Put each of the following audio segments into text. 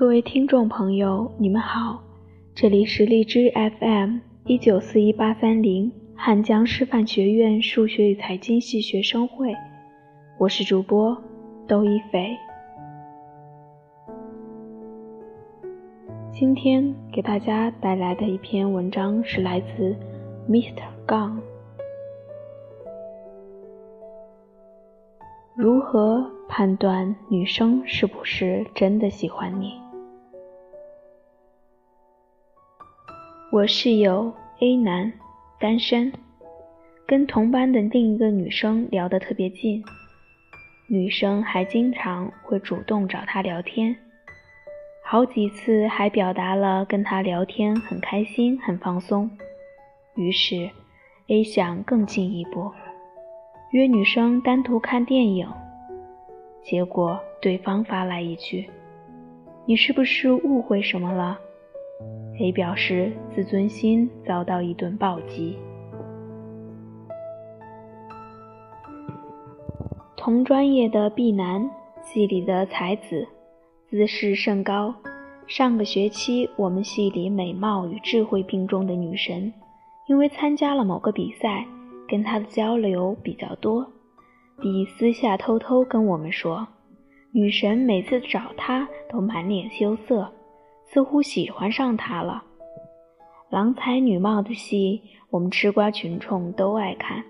各位听众朋友，你们好，这里是荔枝 FM 一九四一八三零汉江师范学院数学与财经系学生会，我是主播窦一菲。今天给大家带来的一篇文章是来自 Mr. 杠。如何判断女生是不是真的喜欢你？我室友 A 男，单身，跟同班的另一个女生聊得特别近，女生还经常会主动找他聊天，好几次还表达了跟他聊天很开心、很放松。于是 A 想更进一步。约女生单独看电影，结果对方发来一句：“你是不是误会什么了？”A 表示自尊心遭到一顿暴击。同专业的 B 男，系里的才子，姿势甚高。上个学期，我们系里美貌与智慧并重的女神，因为参加了某个比赛。跟他的交流比较多，比私下偷偷跟我们说，女神每次找他都满脸羞涩，似乎喜欢上他了。郎才女貌的戏，我们吃瓜群众都爱看，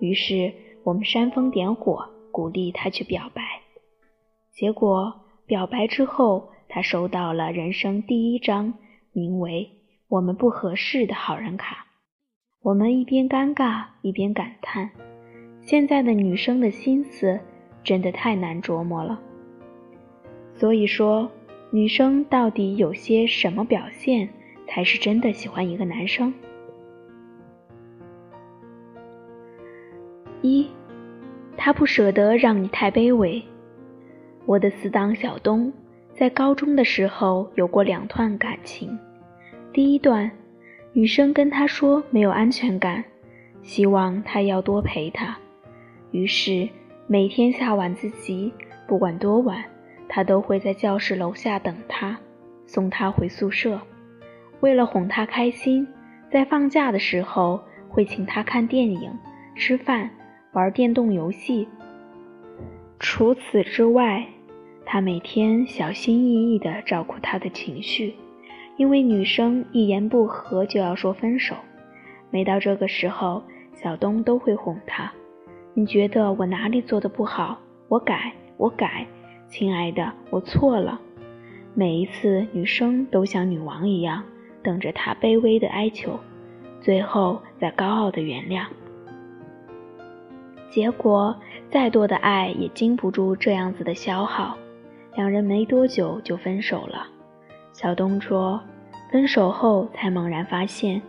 于是我们煽风点火，鼓励他去表白。结果表白之后，他收到了人生第一张名为“我们不合适”的好人卡。我们一边尴尬一边感叹：现在的女生的心思真的太难琢磨了。所以说，女生到底有些什么表现才是真的喜欢一个男生？一，他不舍得让你太卑微。我的死党小东在高中的时候有过两段感情，第一段。女生跟他说没有安全感，希望他要多陪她。于是每天下晚自习，不管多晚，他都会在教室楼下等她，送她回宿舍。为了哄她开心，在放假的时候会请她看电影、吃饭、玩电动游戏。除此之外，他每天小心翼翼地照顾她的情绪。因为女生一言不合就要说分手，每到这个时候，小东都会哄她：“你觉得我哪里做的不好？我改，我改，亲爱的，我错了。”每一次，女生都像女王一样，等着他卑微的哀求，最后再高傲的原谅。结果，再多的爱也经不住这样子的消耗，两人没多久就分手了。小东说：“分手后才猛然发现，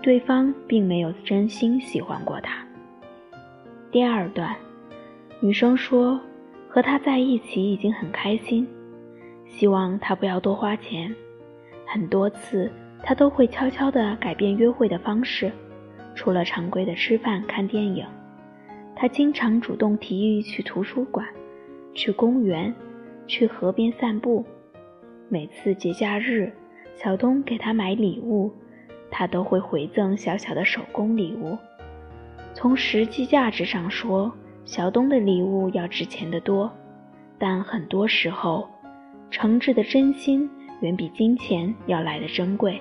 对方并没有真心喜欢过他。”第二段，女生说：“和他在一起已经很开心，希望他不要多花钱。很多次，他都会悄悄地改变约会的方式，除了常规的吃饭、看电影，他经常主动提议去图书馆、去公园、去河边散步。”每次节假日，小东给他买礼物，他都会回赠小小的手工礼物。从实际价值上说，小东的礼物要值钱的多，但很多时候，诚挚的真心远比金钱要来的珍贵。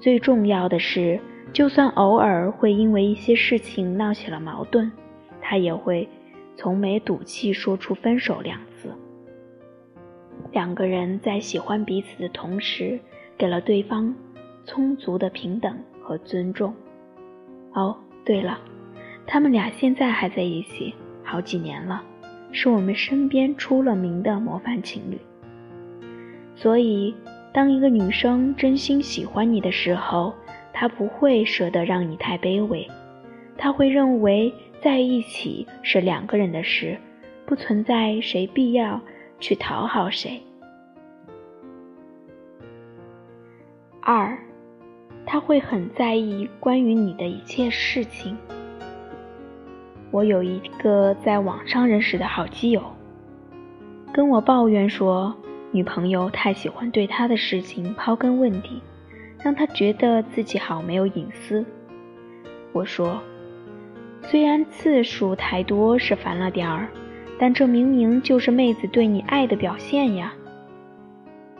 最重要的是，就算偶尔会因为一些事情闹起了矛盾，他也会从没赌气说出分手两字。两个人在喜欢彼此的同时，给了对方充足的平等和尊重。哦，对了，他们俩现在还在一起，好几年了，是我们身边出了名的模范情侣。所以，当一个女生真心喜欢你的时候，她不会舍得让你太卑微，她会认为在一起是两个人的事，不存在谁必要。去讨好谁？二，他会很在意关于你的一切事情。我有一个在网上认识的好基友，跟我抱怨说，女朋友太喜欢对他的事情刨根问底，让他觉得自己好没有隐私。我说，虽然次数太多是烦了点儿，但这明明就是妹子对你爱的表现呀。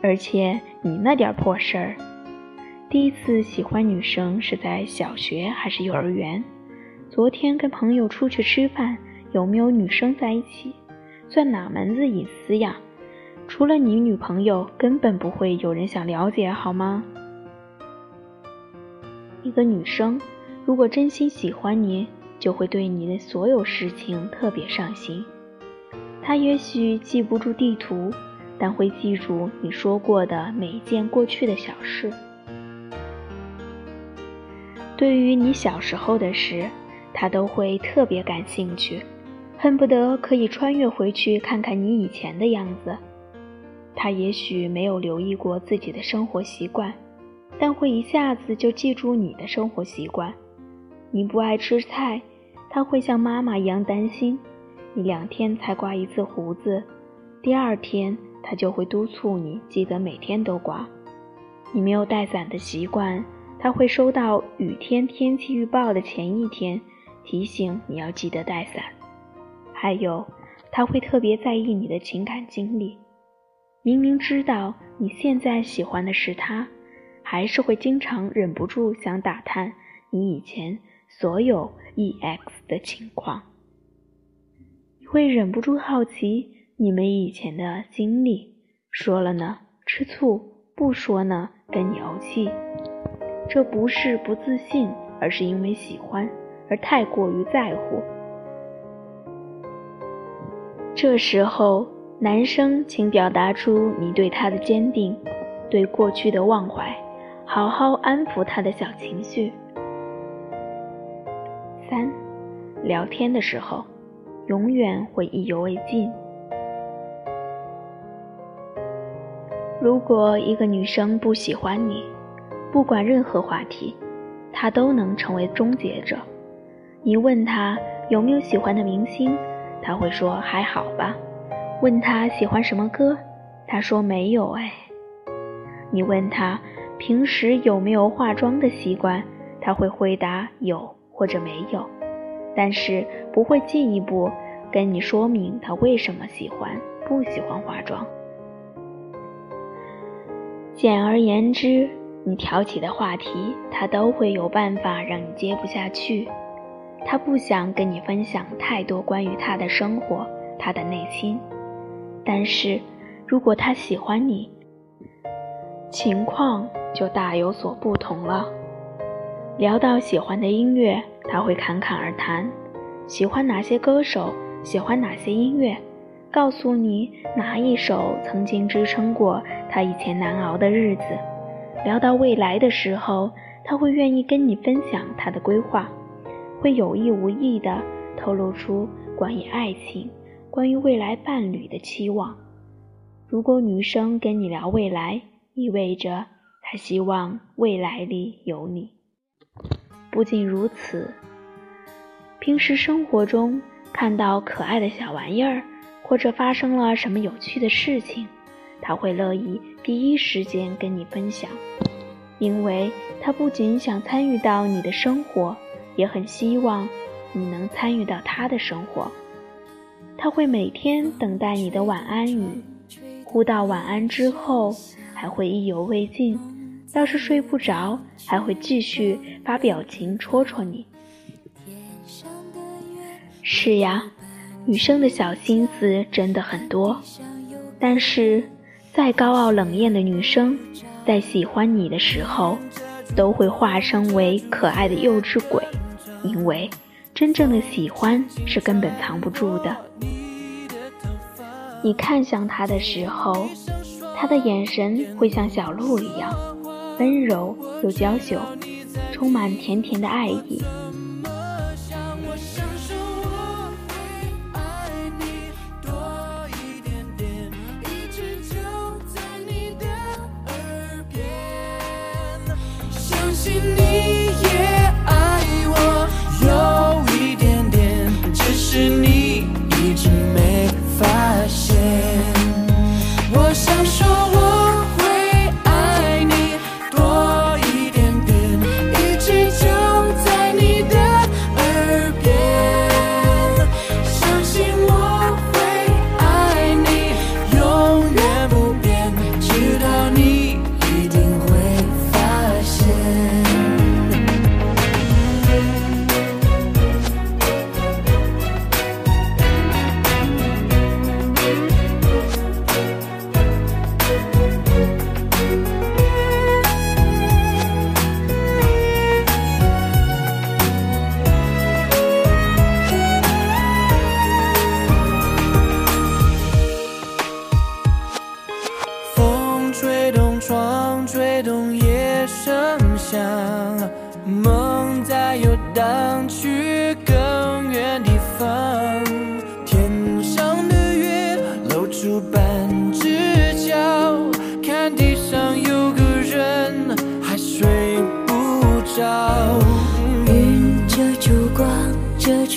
而且你那点破事儿，第一次喜欢女生是在小学还是幼儿园？昨天跟朋友出去吃饭，有没有女生在一起？算哪门子隐私呀？除了你女朋友，根本不会有人想了解，好吗？一个女生如果真心喜欢你，就会对你的所有事情特别上心。她也许记不住地图，但会记住你说过的每一件过去的小事。对于你小时候的事，他都会特别感兴趣，恨不得可以穿越回去看看你以前的样子。他也许没有留意过自己的生活习惯，但会一下子就记住你的生活习惯。你不爱吃菜，他会像妈妈一样担心。你两天才刮一次胡子，第二天他就会督促你记得每天都刮。你没有带伞的习惯，他会收到雨天天气预报的前一天提醒你要记得带伞。还有，他会特别在意你的情感经历。明明知道你现在喜欢的是他，还是会经常忍不住想打探你以前所有 EX 的情况，会忍不住好奇你们以前的经历。说了呢，吃醋；不说呢，跟你怄气。这不是不自信，而是因为喜欢而太过于在乎。这时候。男生，请表达出你对他的坚定，对过去的忘怀，好好安抚他的小情绪。三，聊天的时候，永远会意犹未尽。如果一个女生不喜欢你，不管任何话题，她都能成为终结者。你问他有没有喜欢的明星，他会说还好吧。问他喜欢什么歌，他说没有哎。你问他平时有没有化妆的习惯，他会回答有或者没有，但是不会进一步跟你说明他为什么喜欢不喜欢化妆。简而言之，你挑起的话题，他都会有办法让你接不下去。他不想跟你分享太多关于他的生活，他的内心。但是，如果他喜欢你，情况就大有所不同了。聊到喜欢的音乐，他会侃侃而谈，喜欢哪些歌手，喜欢哪些音乐，告诉你哪一首曾经支撑过他以前难熬的日子。聊到未来的时候，他会愿意跟你分享他的规划，会有意无意地透露出关于爱情。关于未来伴侣的期望，如果女生跟你聊未来，意味着她希望未来里有你。不仅如此，平时生活中看到可爱的小玩意儿，或者发生了什么有趣的事情，她会乐意第一时间跟你分享，因为她不仅想参与到你的生活，也很希望你能参与到他的生活。他会每天等待你的晚安语，呼到晚安之后，还会意犹未尽。要是睡不着，还会继续发表情戳戳你。是呀，女生的小心思真的很多。但是，再高傲冷艳的女生，在喜欢你的时候，都会化身为可爱的幼稚鬼，因为。真正的喜欢是根本藏不住的。你看向他的时候，他的眼神会像小鹿一样温柔又娇羞，充满甜甜的爱意。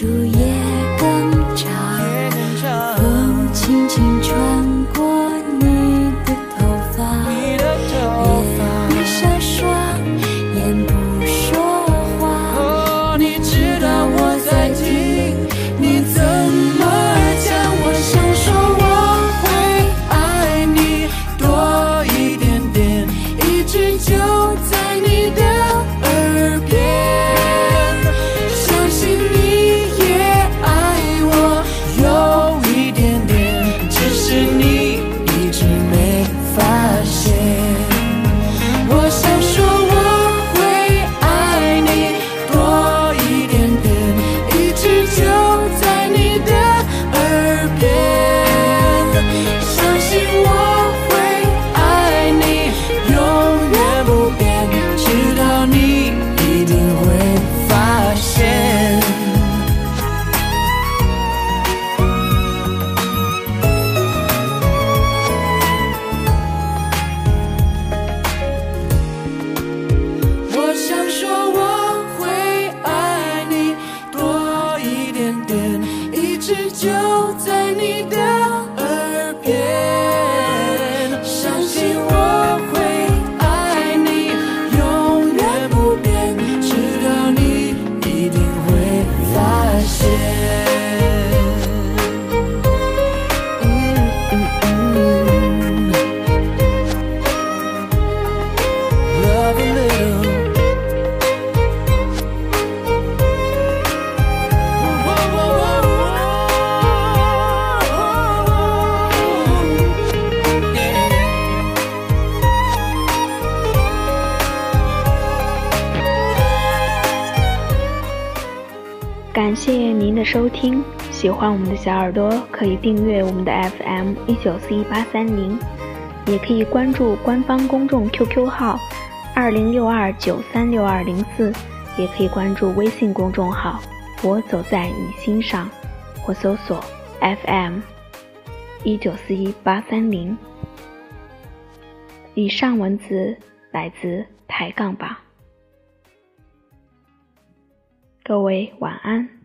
注意。在你的收听。喜欢我们的小耳朵可以订阅我们的 fm 一九四一八三零也可以关注官方公众 qq 号二零六二九三六二零四也可以关注微信公众号我走在你心上或搜索 fm 一九四一八三零。以上文字来自抬杠吧。各位晚安。